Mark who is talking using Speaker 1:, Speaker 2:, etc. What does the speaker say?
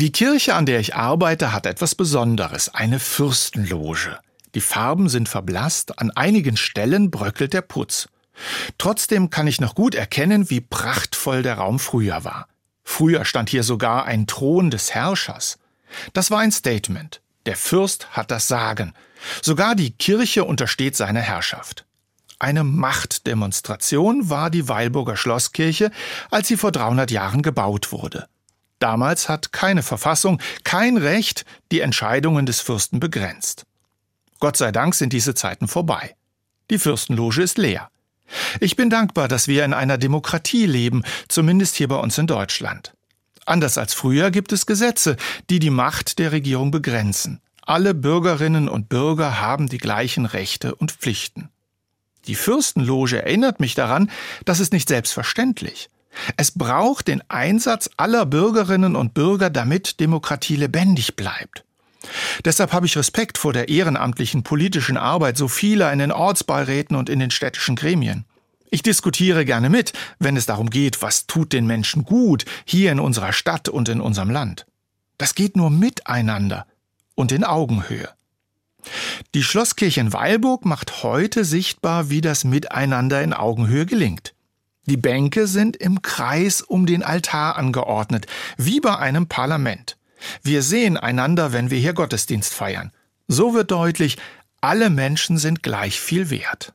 Speaker 1: Die Kirche, an der ich arbeite, hat etwas Besonderes, eine Fürstenloge. Die Farben sind verblasst, an einigen Stellen bröckelt der Putz. Trotzdem kann ich noch gut erkennen, wie prachtvoll der Raum früher war. Früher stand hier sogar ein Thron des Herrschers. Das war ein Statement. Der Fürst hat das Sagen. Sogar die Kirche untersteht seiner Herrschaft. Eine Machtdemonstration war die Weilburger Schlosskirche, als sie vor 300 Jahren gebaut wurde. Damals hat keine Verfassung, kein Recht die Entscheidungen des Fürsten begrenzt. Gott sei Dank sind diese Zeiten vorbei. Die Fürstenloge ist leer. Ich bin dankbar, dass wir in einer Demokratie leben, zumindest hier bei uns in Deutschland. Anders als früher gibt es Gesetze, die die Macht der Regierung begrenzen. Alle Bürgerinnen und Bürger haben die gleichen Rechte und Pflichten. Die Fürstenloge erinnert mich daran, das ist nicht selbstverständlich. Es braucht den Einsatz aller Bürgerinnen und Bürger, damit Demokratie lebendig bleibt. Deshalb habe ich Respekt vor der ehrenamtlichen politischen Arbeit so vieler in den Ortsbeiräten und in den städtischen Gremien. Ich diskutiere gerne mit, wenn es darum geht, was tut den Menschen gut hier in unserer Stadt und in unserem Land. Das geht nur miteinander und in Augenhöhe. Die Schlosskirche in Weilburg macht heute sichtbar, wie das Miteinander in Augenhöhe gelingt. Die Bänke sind im Kreis um den Altar angeordnet, wie bei einem Parlament. Wir sehen einander, wenn wir hier Gottesdienst feiern. So wird deutlich, alle Menschen sind gleich viel wert.